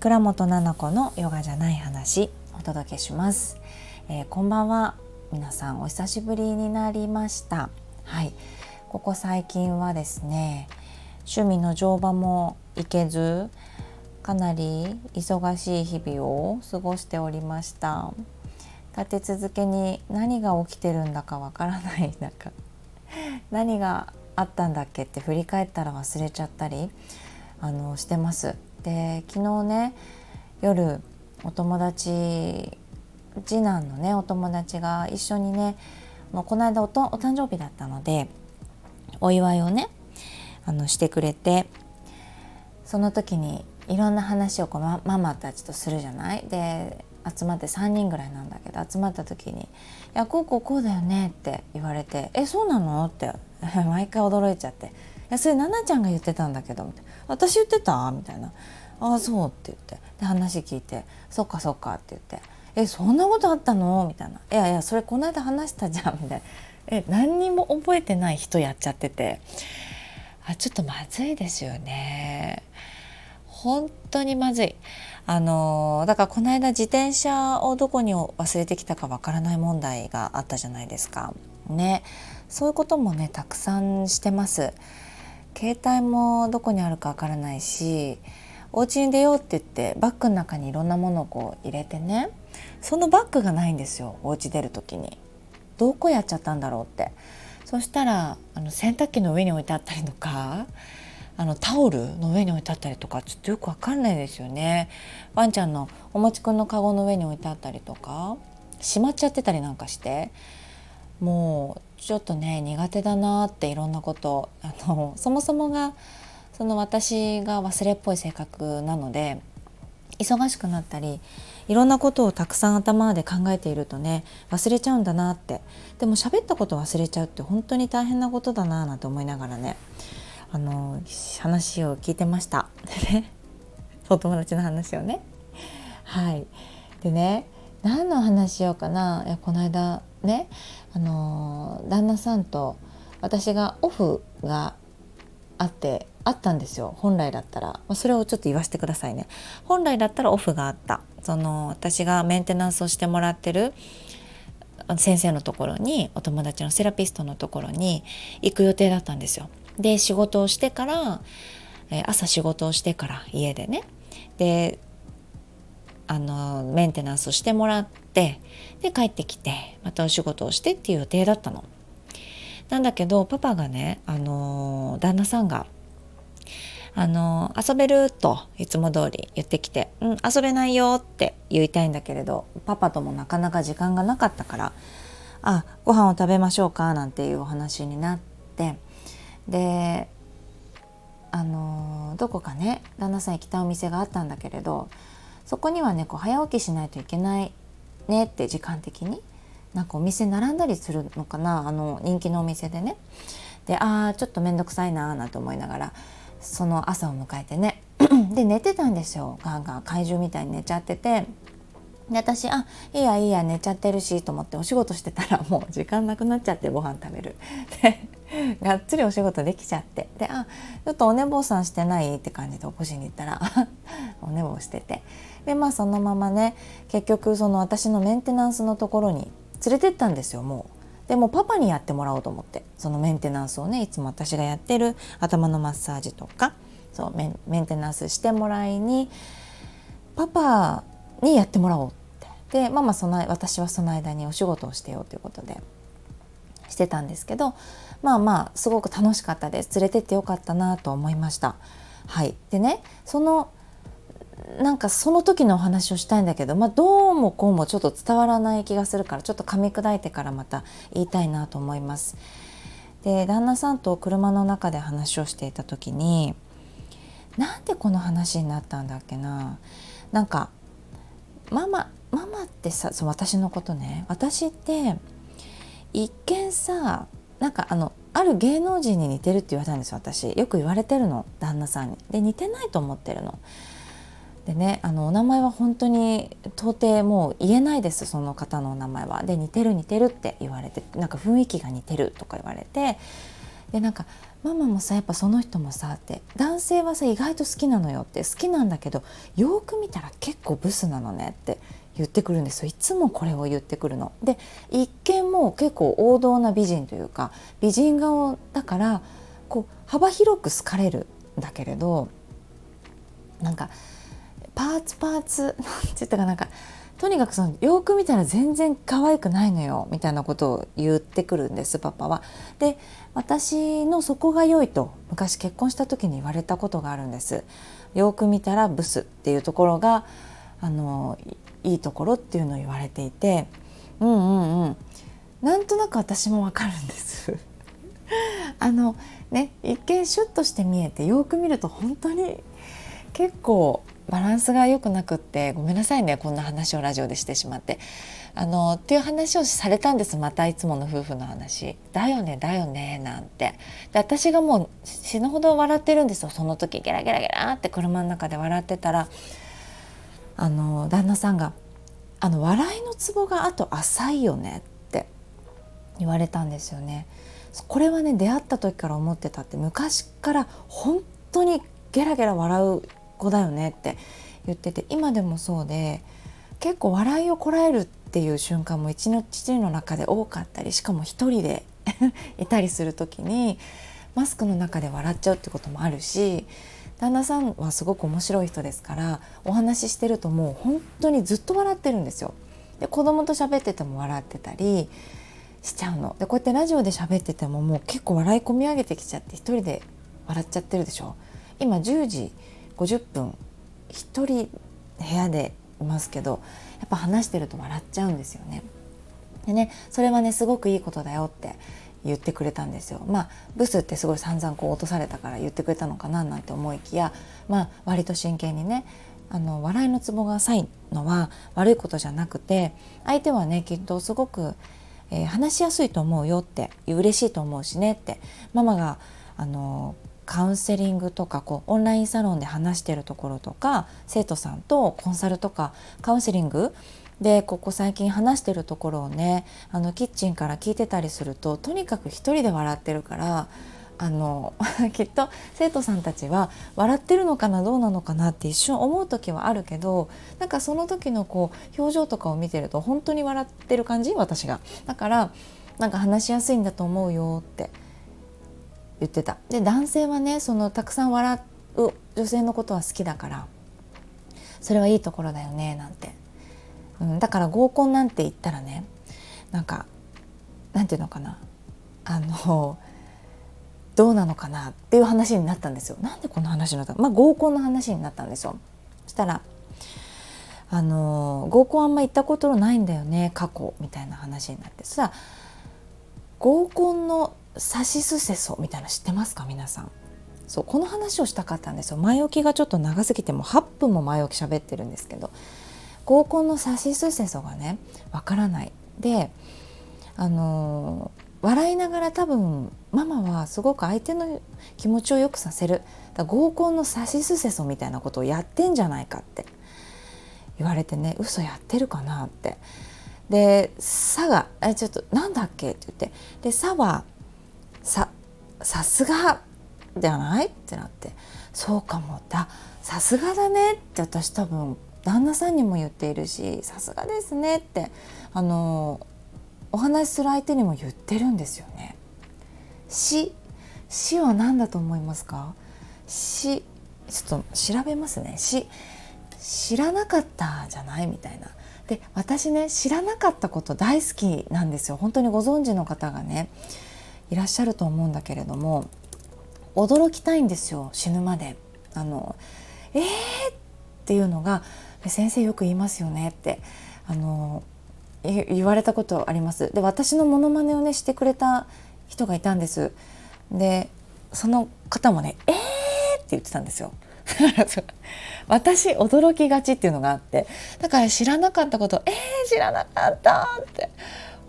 倉本々子のヨガじゃない話お届けします、えー、こんばんは。皆さんお久しぶりになりました。はい。ここ最近はですね趣味の乗馬も行けずかなり忙しい日々を過ごしておりました。立て続けに何が起きてるんだかわからない中 何があったんだっけって振り返ったら忘れちゃったりあのしてます。で昨日ね夜お友達次男のねお友達が一緒にねもうこの間おとお誕生日だったのでお祝いをねあのしてくれてその時にいろんな話をこうマママたちとするじゃない？で集まって3人ぐらいなんだけど集まった時に「いやこうこうこうだよね」って言われて「えそうなの?」って 毎回驚いちゃって「それ奈々ちゃんが言ってたんだけど」私言ってた?」みたいな「ああそう」って言ってで話聞いて「そっかそっか」って言って「えそんなことあったの?」みたいな「いやいやそれこの間話したじゃん」みたいな「え何にも覚えてない人やっちゃっててあちょっとまずいですよね。本当にまずい。あのだからこの間自転車をどこに忘れてきたかわからない問題があったじゃないですか。ねそういうこともねたくさんしてます。携帯もどこにあるかわからないしお家に出ようって言ってバッグの中にいろんなものをこう入れてねそのバッグがないんですよお家出る時に。どこやっちゃったんだろうってそしたらあの洗濯機の上に置いてあったりとかあのタオルの上に置いてあったりとかちょっとよくわかんないですよね。ワンちゃんのおもちくんのカゴの上に置いてあったりとかしまっちゃってたりなんかしてもうちょっとね苦手だなっていろんなことあのそもそもがその私が忘れっぽい性格なので忙しくなったりいろんなことをたくさん頭で考えているとね忘れちゃうんだなって。でも喋ったこと忘れちゃうって本当に大変なことだななんて思いながらねあの話を聞いてました。お友達の話をね。はい。でね何の話しようかな。いやこの間ねあの旦那さんと私がオフがあってあったんですよ本来だったら。まそれをちょっと言わせてくださいね。本来だったらオフがあった。その私がメンテナンスをしてもらってる先生のところにお友達のセラピストのところに行く予定だったんですよ。で仕事をしてから、朝仕事をしてから家でね。であのメンテナンスをしてもらってで帰ってきてまたお仕事をしてっていう予定だったの。なんだけどパパがねあの旦那さんがあの遊べるといつも通り言ってきて「うん遊べないよ」って言いたいんだけれどパパともなかなか時間がなかったから「あご飯を食べましょうか」なんていうお話になってであのどこかね旦那さん行きたいお店があったんだけれどそこにはねこう早起きしないといけないねって時間的になんかお店並んだりするのかなあの人気のお店でね。でああちょっと面倒くさいなーなんて思いながらその朝を迎えてね。で寝てたんですよ。ガンガン。怪獣みたいに寝ちゃってて。で私あいいやいいや寝ちゃってるしと思ってお仕事してたら もう時間なくなっちゃってご飯食べる。でがっつりお仕事できちゃって。であちょっとお寝坊さんしてない？って感じで起こしに行ったら お寝坊してて。でまあそのままね結局その私のメンテナンスのところに連れてったんですよもう。でもパパにやってもらおうと思ってそのメンテナンスをねいつも私がやってる頭のマッサージとかそうメンテナンスしてもらいにパパにやってもらおうってでママその私はその間にお仕事をしてようということでしてたんですけどまあまあすごく楽しかったです連れてってよかったなと思いました。はい、でねそのなんかその時のお話をしたいんだけど、まあ、どうもこうもちょっと伝わらない気がするからちょっと噛み砕いてからまた言いたいなと思います。で旦那さんと車の中で話をしていた時になんでこの話になったんだっけな？なんかママママってさそ私のことね。私って一見さなんかあのある芸能人に似てるって言われたんですよ私。よく言われてるの旦那さんに。で似てないと思ってるの。でねあのお名前は本当に到底もう言えないですその方のお名前は。で似てる似てるって言われてなんか雰囲気が似てるとか言われて。でなんかママもさやっぱその人もさって男性はさ意外と好きなのよって好きなんだけどよく見たら結構ブスなのねって言ってくるんですよ。いつもこれを言ってくるの。で一見もう結構王道な美人というか美人顔だからこう幅広く好かれるんだけれどなんかパーツパーツ なんて言ったかなんかとにかくそのよく見たら全然可愛くないのよみたいなことを言ってくるんですパパは。で私のそこが良いと昔結婚した時に言われたことがあるんです。よく見たらブスっていうところがあのいいところっていうのを言われていてうんうんうんなんとなく私もわかるんです。あのね一見シュッとして見えてよく見ると本当に結構バランスが良くなくってごめんなさいねこんな話をラジオでしてしまって。あのっていう話をされたんですまたいつもの夫婦の話「だよねだよね」なんて。で私がもう死ぬほど笑ってるんですよ。その時ゲラゲラゲラって車の中で笑ってたら。あの旦那さんが「あの笑いのツボがあと浅いよね」って。言われたんですよね。これはね出会った時から思ってたって昔から本当にゲラゲラ笑う子だよねって言ってて今でもそうで結構笑いをこらえるっていう瞬間も一日の中で多かったりしかも一人で いたりする時にマスクの中で笑っちゃうってこともあるし旦那さんはすごく面白い人ですからお話ししてるともう本当にずっと笑ってるんですよ。で子供と喋ってても笑ってたりしちゃうのでこうやってラジオで喋っててももう結構笑い込み上げてきちゃって一人で笑っちゃってるでしょ今10時50分一人部屋でいますけどやっぱ話してると笑っちゃうんですよね。でねそれはねすごくいいことだよって言ってくれたんですよ。まあブスってすごい散々こう落とされたから言ってくれたのかななんて思いきやまあ割と真剣にねあの笑いのツボが浅いのは悪いことじゃなくて相手はねきっとすごく、えー、話しやすいと思うよって嬉しいと思うしねってママがあのカウンセリングとかこうオンラインサロンで話してるところとか生徒さんとコンサルとかカウンセリングでここ最近話してるところをねあのキッチンから聞いてたりするととにかく一人で笑ってるからあの きっと生徒さんたちは笑ってるのかなどうなのかなって一瞬思う時はあるけどなんかその時のこう表情とかを見てると本当に笑ってる感じ私が。だからなんか話しやすいんだと思うよって言ってた。で男性はねそのたくさん笑う女性のことは好きだからそれはいいところだよねなんて、うん、だから合コンなんて言ったらねなんかなんていうのかな。あのどうなのかなっていう話になったんですよ。なんでこの話になったまあ合コンの話になったんですよ。そしたらあの合コンあんま行ったことないんだよね過去みたいな話になって。さ合コンのサシスセソみたいな知ってますか？皆さん。そうこの話をしたかったんですよ。前置きがちょっと長すぎても8分も前置き喋ってるんですけど。合コンのサシスセソがねわからない。であのー、笑いながら多分ママはすごく相手の気持ちを良くさせる。だ合コンのサシスセソみたいなことをやってんじゃないかって。言われてね嘘やってるかなって。で「さ」が「えちょっとなんだっけ?」って言って。で「さ」は「ささすがじゃない？ってなって。そうかも。ださすがだね。って私多分旦那さんにも言っているしさすがですねってあのお話しする相手にも言ってるんですよね。死死は何だと思いますか？死ちょっと調べますね。死知らなかったじゃない？みたいな。で私ね知らなかったこと大好きなんですよ。本当にご存知の方がね。いらっしゃると思うんだけれども驚きたいんですよ死ぬまで。あのえー？っていうのが先生よく言いますよねってあの言われたことあります。で私のモノマネをねしてくれた人がいたんです。でその方もね「えー!」って言ってたんですよ。私驚きがちっていうのがあってだから知らなかったこと「えー、知らなかった」って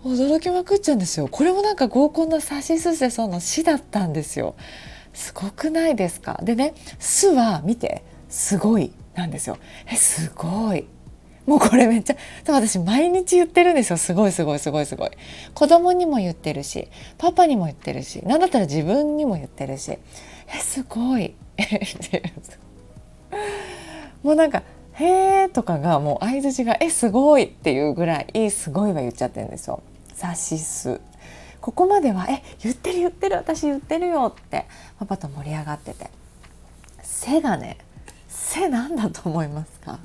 驚きまくっちゃうんですよ。これもなんか合コンのサシスセソの死だったんですよ。すごくないですか？でね「す」は見て「すごい」なんですよ。えすごい。もうこれめっちゃ私毎日言ってるんですよ。すごいすごいすごいすごい。子供にも言ってるしパパにも言ってるし何だったら自分にも言ってるし。えすごい。もうなんか「へえ」とかがもう相づちが「えすごい」っていうぐらい「すごい」は言っちゃってるんですよ。さしす。ここまでは「え言ってる言ってる私言ってるよ」ってパパと盛り上がってて「背がね背なんだと思いますか？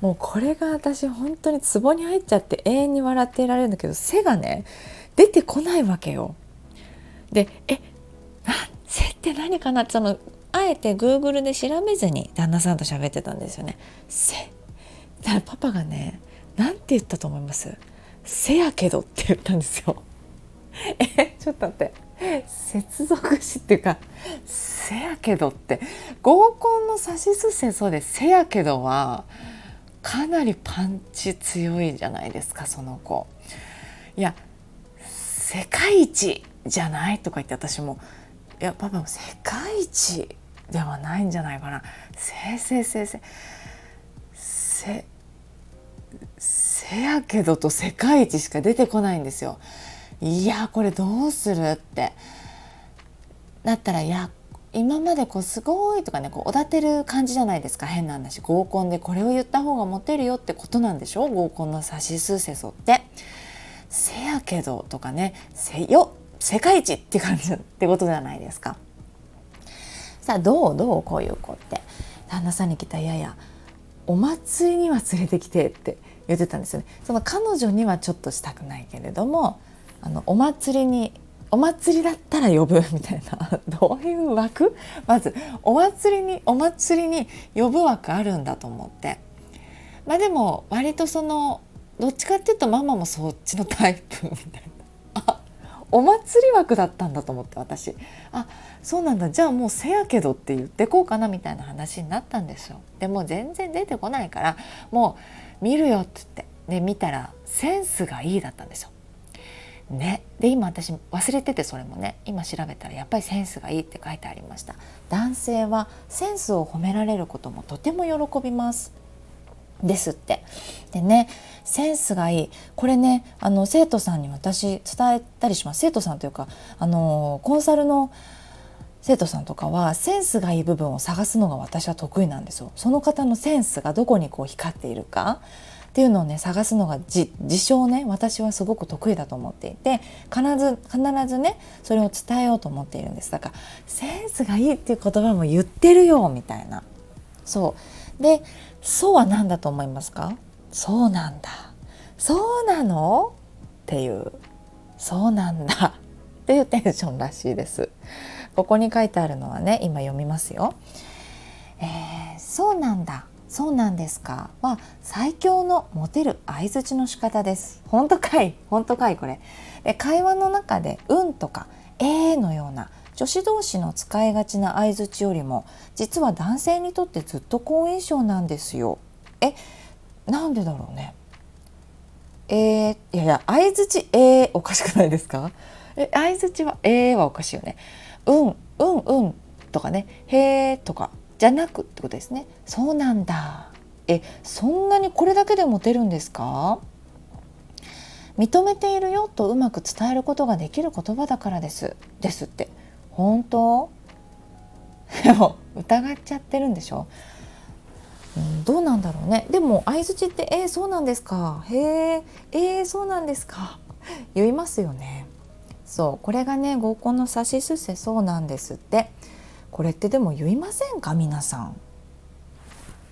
もうこれが私本当にツボに入っちゃって永遠に笑っていられるんだけど背がね出てこないわけよ。でえな背って何かなってそのあえて Google で調べずに旦那さんと喋ってたんですよね。背。だからパパがね何て言ったと思います？せやけどって言ったんですよ。えちょっと待って接続詞っていうか「せやけど」って合コンのさしすせそうで「せやけど」はかなりパンチ強いじゃないですかその子。いや世界一じゃない？とか言って私も「いやパパも世界一ではないんじゃないかな」「せいせいせいせいせせせやけど」と「世界一」しか出てこないんですよ。いやこれどうするって。なったらいや今までこうすごいとかねこうおだてる感じじゃないですか。変な話。合コンでこれを言った方がモテるよってことなんでしょ？合コンのさしすせそって。せやけどとかね。せよ。世界一って感じってことじゃないですか。さあどう？どう？こういう子って。旦那さんに来たいややお祭りには連れてきてって。言ってたんですよね。その彼女にはちょっとしたくないけれどもあのお祭りにお祭りだったら呼ぶみたいな どういう枠？まずお祭りにお祭りに呼ぶ枠あるんだと思って。まあでも割とそのどっちかっていうとママもそっちのタイプみたいな。あ お祭り枠だったんだと思って私。あそうなんだ。じゃあもうせやけどって言ってこうかなみたいな話になったんですよ。でも全然出てこないからもう見るよって言って。で見たらセンスがいいだったんですよ。ね、で今私忘れててそれもね。今調べたらやっぱりセンスがいいって書いてありました。男性はセンスを褒められることもとても喜びます。ですって。でねセンスがいい。これねあの生徒さんに私伝えたりします。生徒さんというかあのコンサルの生徒さんとかはセンスがいい部分を探すのが私は得意なんですよ。その方のセンスがどこにこう光っているか。っていうのをね探すのが自称ね私はすごく得意だと思っていて必ず必ずねそれを伝えようと思っているんです。だからセンスがいいっていう言葉も言ってるよみたいな。そう。でそうは何だと思いますか？そうなんだ。そうなの？っていう。そうなんだ。っていうテンションらしいです。ここに書いてあるのはね今読みますよ、えー、そうなんだ。そうなんですか？は最強のモテる相槌の仕方です。本当かい？本当かいこれ。で会話の中でうんとかえーのような女子同士の使いがちな相槌よりも実は男性にとってずっと好印象なんですよ。えなんでだろうね。えー、いやいや相槌えーおかしくないですか？え相槌はえーはおかしいよね。うんうんうんとかね。へーとかじゃなくってことですね。そうなんだ。えそんなにこれだけでモテるんですか？認めているよとうまく伝えることができる言葉だからです。ですって。本当？でも疑っちゃってるんでしょ、うん、どうなんだろうね。でも相づちって「えー、そうなんですか？へええー、そうなんですか」言いますよね。そうこれがね合コンのさしすせそうなんですって。これってでも言いませんか？皆さん。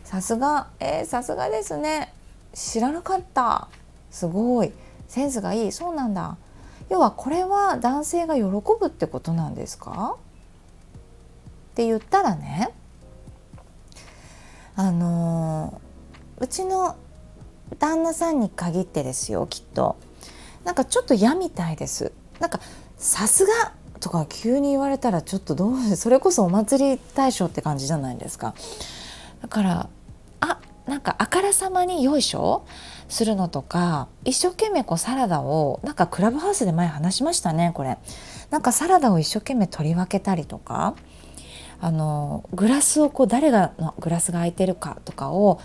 さすがえー、さすがですね。知らなかった。すごい。センスがいい。そうなんだ。要はこれは男性が喜ぶってことなんですか？って言ったらねあの、うちの旦那さんに限ってですよきっと。なんかちょっと嫌みたいです。なんかさすがとか急に言われたらちょっとどう それこそお祭り大賞って感じじゃないですか。だからあなんかあからさまによいしょ？するのとか一生懸命こうサラダをなんかクラブハウスで前話しましたねこれ。なんかサラダを一生懸命取り分けたりとかあのグラスをこう誰がのグラスが空いてるかとかを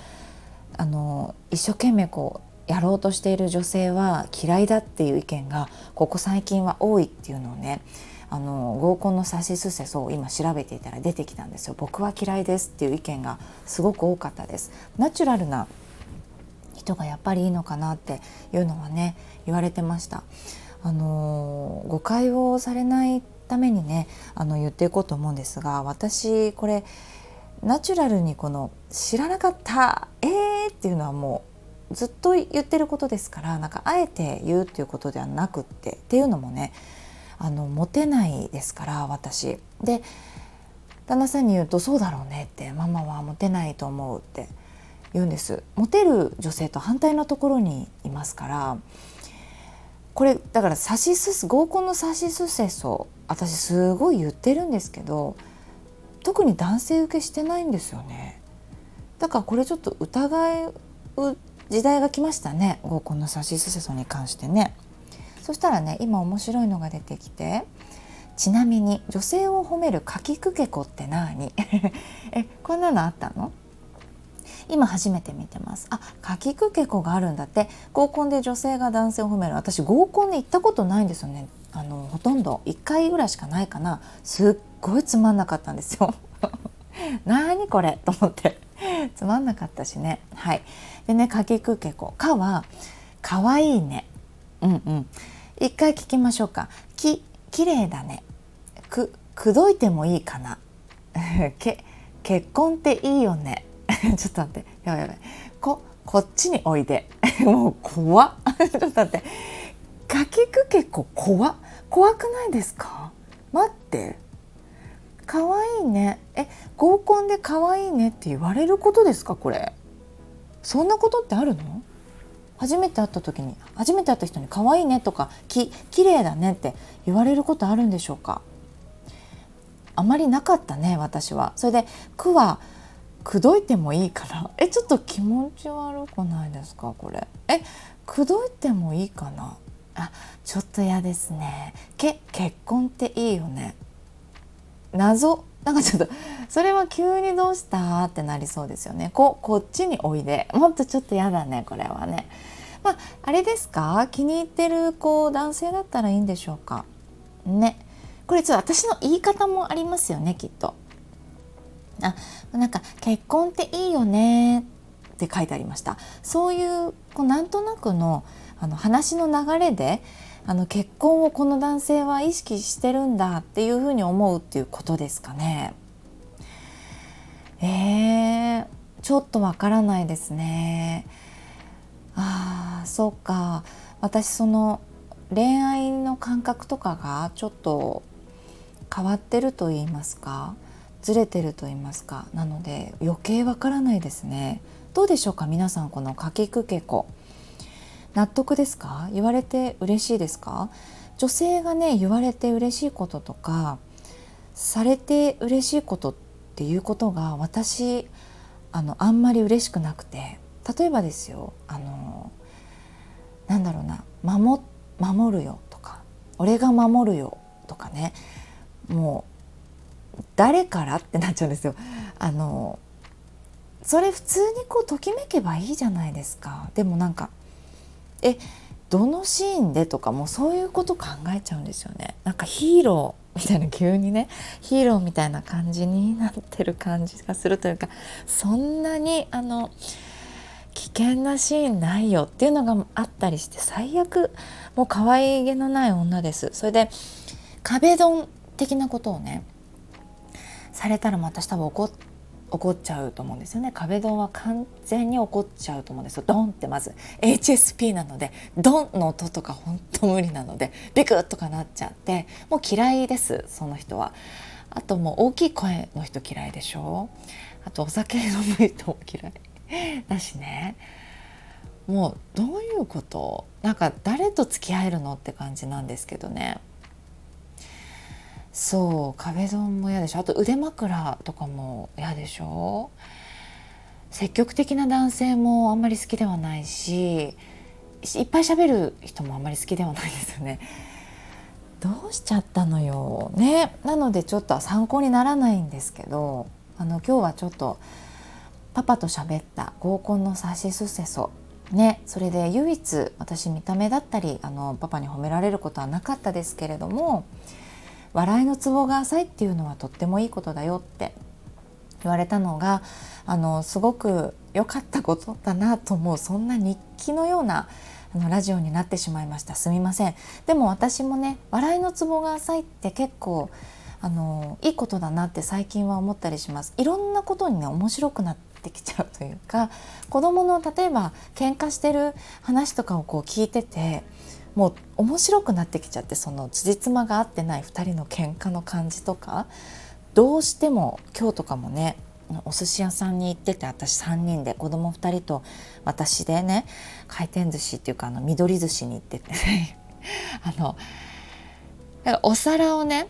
あの一生懸命こうやろうとしている女性は嫌いだっていう意見がここ最近は多いっていうのをねあの合コンのさしすせそう今調べていたら出てきたんですよ。僕は嫌いですっていう意見がすごく多かったです。ナチュラルな人がやっぱりいいのかなっていうのはね言われてましたあの誤解をされないためにねあの言っていこうと思うんですが私これナチュラルにこの「知らなかったえー!」っていうのはもうずっと言ってることですからなんかあえて言うっていうことではなくってっていうのもねあのモテないですから私。で旦那さんに言うと「そうだろうね」って「ママはモテないと思う」って言うんです。モテる女性と反対のところにいますからこれだからサシス合コンのサシスセソ私すごい言ってるんですけど特に男性受けしてないんですよね。だからこれちょっと疑う時代が来ましたね合コンのサシスセソに関してね。そしたらね今面白いのが出てきてちなみに女性を褒めるかきくけこって何？えこんなのあったの？今初めて見てます。あかきくけこがあるんだって。合コンで女性が男性を褒める。私合コンで行ったことないんですよね。あのほとんど。1回ぐらいしかないかな。すっごいつまんなかったんですよ。何これ？と思って。つまんなかったしね。はい。でねかきくけこ。かはかわいいね。うんうん。一回聞きましょうか。き、綺麗だね。く、くどいてもいいかな。け、結婚っていいよね。ちょっと待って。やばいやばい。こ、こっちにおいで。もう怖っ。ちょっと待って。かきくけこ怖っ。怖くないですか？待って。可愛いね。え、合コンで可愛いねって言われることですか？これ。そんなことってあるの？初めて会った時に初めて会った人に「可愛いね」とか「き綺麗だね」って言われることあるんでしょうか？あまりなかったね私は。それで「く」は口説いてもいいかな？えちょっと気持ち悪くないですか？これ。え口説いてもいいかな？あちょっと嫌ですね。け結婚っていいよね。謎。なんかちょっとそれは急にどうしたってなりそうですよね。ここっちにおいで。もっとちょっと嫌だねこれはね。まああれですか？気に入ってるこう男性だったらいいんでしょうか？ね。これちょっと私の言い方もありますよねきっと。あなんか結婚っていいよねって書いてありましたそういうこうなんとなくのあの話の流れであの結婚をこの男性は意識してるんだっていうふうに思うっていうことですかね。えー、ちょっとわからないですね。ああそうか私その恋愛の感覚とかがちょっと変わってると言いますかずれてると言いますかなので余計わからないですね。どうでしょうか皆さんこのかきくけこ。納得ですか？言われて嬉しいですか？女性がね言われて嬉しいこととかされて嬉しいことっていうことが私あのあんまり嬉しくなくて。例えばですよあのなんだろうな守守るよとか俺が守るよとかねもう誰からってなっちゃうんですよ。あのそれ普通にこうときめけばいいじゃないですか。でもなんかえどのシーンでとかもうそういうこと考えちゃうんですよね。なんかヒーローみたいな急にねヒーローみたいな感じになってる感じがするというかそんなにあの危険なシーンないよっていうのがあったりして最悪もう可愛げのない女です。それで壁ドン的なことをねされたら私多分怒って怒っちゃうと思うんですよね。壁ドンは完全に怒っちゃうと思うんですよ。ドンってまず。HSP なのでドンの音とか本当無理なのでビクッとかなっちゃってもう嫌いですその人は。あともう大きい声の人嫌いでしょ？あとお酒飲む人も嫌い。だしね。もうどういうこと？なんか誰と付き合えるのって感じなんですけどね。そう壁ドンも嫌でしょ。あと腕枕とかも嫌でしょ。積極的な男性もあんまり好きではないしいっぱい喋る人もあんまり好きではないですよね。どうしちゃったのよ。ね。なのでちょっと参考にならないんですけどあの今日はちょっとパパと喋った合コンのさしすせそね、それで唯一私見た目だったりあのパパに褒められることはなかったですけれども笑いのツボが浅いっていうのはとってもいいことだよって言われたのがあのすごく良かったことだなと思うそんな日記のようなあのラジオになってしまいました。すみません。でも私もね笑いのツボが浅いって結構あのいいことだなって最近は思ったりします。いろんなことにね面白くなってきちゃうというか子供の例えば喧嘩してる話とかをこう聞いててもう面白くなってきちゃってその辻褄が合ってない2人の喧嘩の感じとかどうしても今日とかもねお寿司屋さんに行ってて私3人で子供2人と私でね回転寿司っていうかあの緑寿司に行ってて あのお皿をね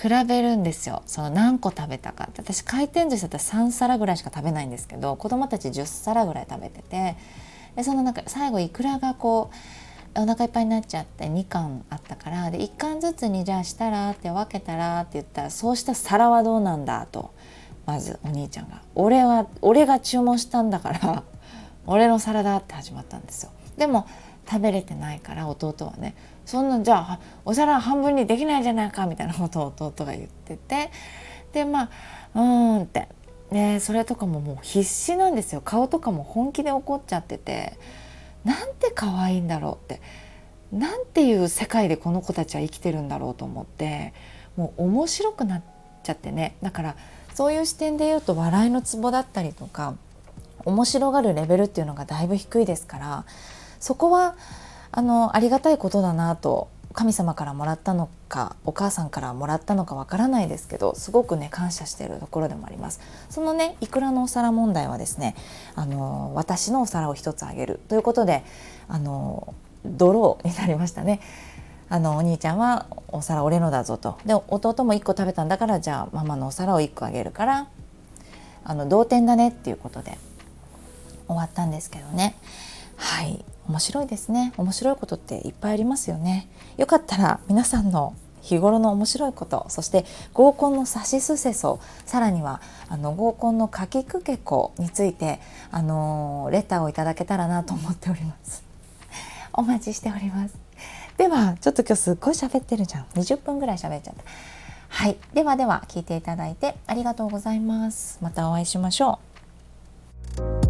比べるんですよ。その何個食べたかって。私回転寿司だったら3皿ぐらいしか食べないんですけど子供たち10皿ぐらい食べててでその中最後いくらがこうお腹いっぱいになっちゃって2貫あったからで1貫ずつにじゃあしたらって分けたらって言ったらそうした皿はどうなんだとまずお兄ちゃんが「俺は俺が注文したんだから 俺の皿だ」って始まったんですよ。でも食べれてないから弟はね「そんなじゃあお皿半分にできないじゃないか」みたいなことを弟が言っててでまあうーんって。でそれとかももう必死なんですよ。顔とかも本気で怒っちゃってて。なんて可愛いんだろうってなんていう世界でこの子たちは生きてるんだろうと思ってもう面白くなっちゃってね。だからそういう視点で言うと笑いのツボだったりとか面白がるレベルっていうのがだいぶ低いですからそこはあのありがたいことだなと神様からもらったのかお母さんからもらったのかわからないですけどすごくね感謝しているところでもあります。そのねいくらのお皿問題はですねあの私のお皿を一つあげる。ということであのドローになりましたね。あのお兄ちゃんはお皿俺のだぞと。で弟も1個食べたんだからじゃあママのお皿を1個あげるからあの同点だねっていうことで終わったんですけどね。はい。面白いですね。面白いことっていっぱいありますよね。よかったら皆さんの日頃の面白いことそして合コンのさしすせそさらにはあの合コンのかきくけこについてあのレターをいただけたらなと思っております。お待ちしております。ではちょっと今日すっごい喋ってるじゃん。20分ぐらい喋っちゃった。はい。ではでは聞いていただいてありがとうございます。またお会いしましょう。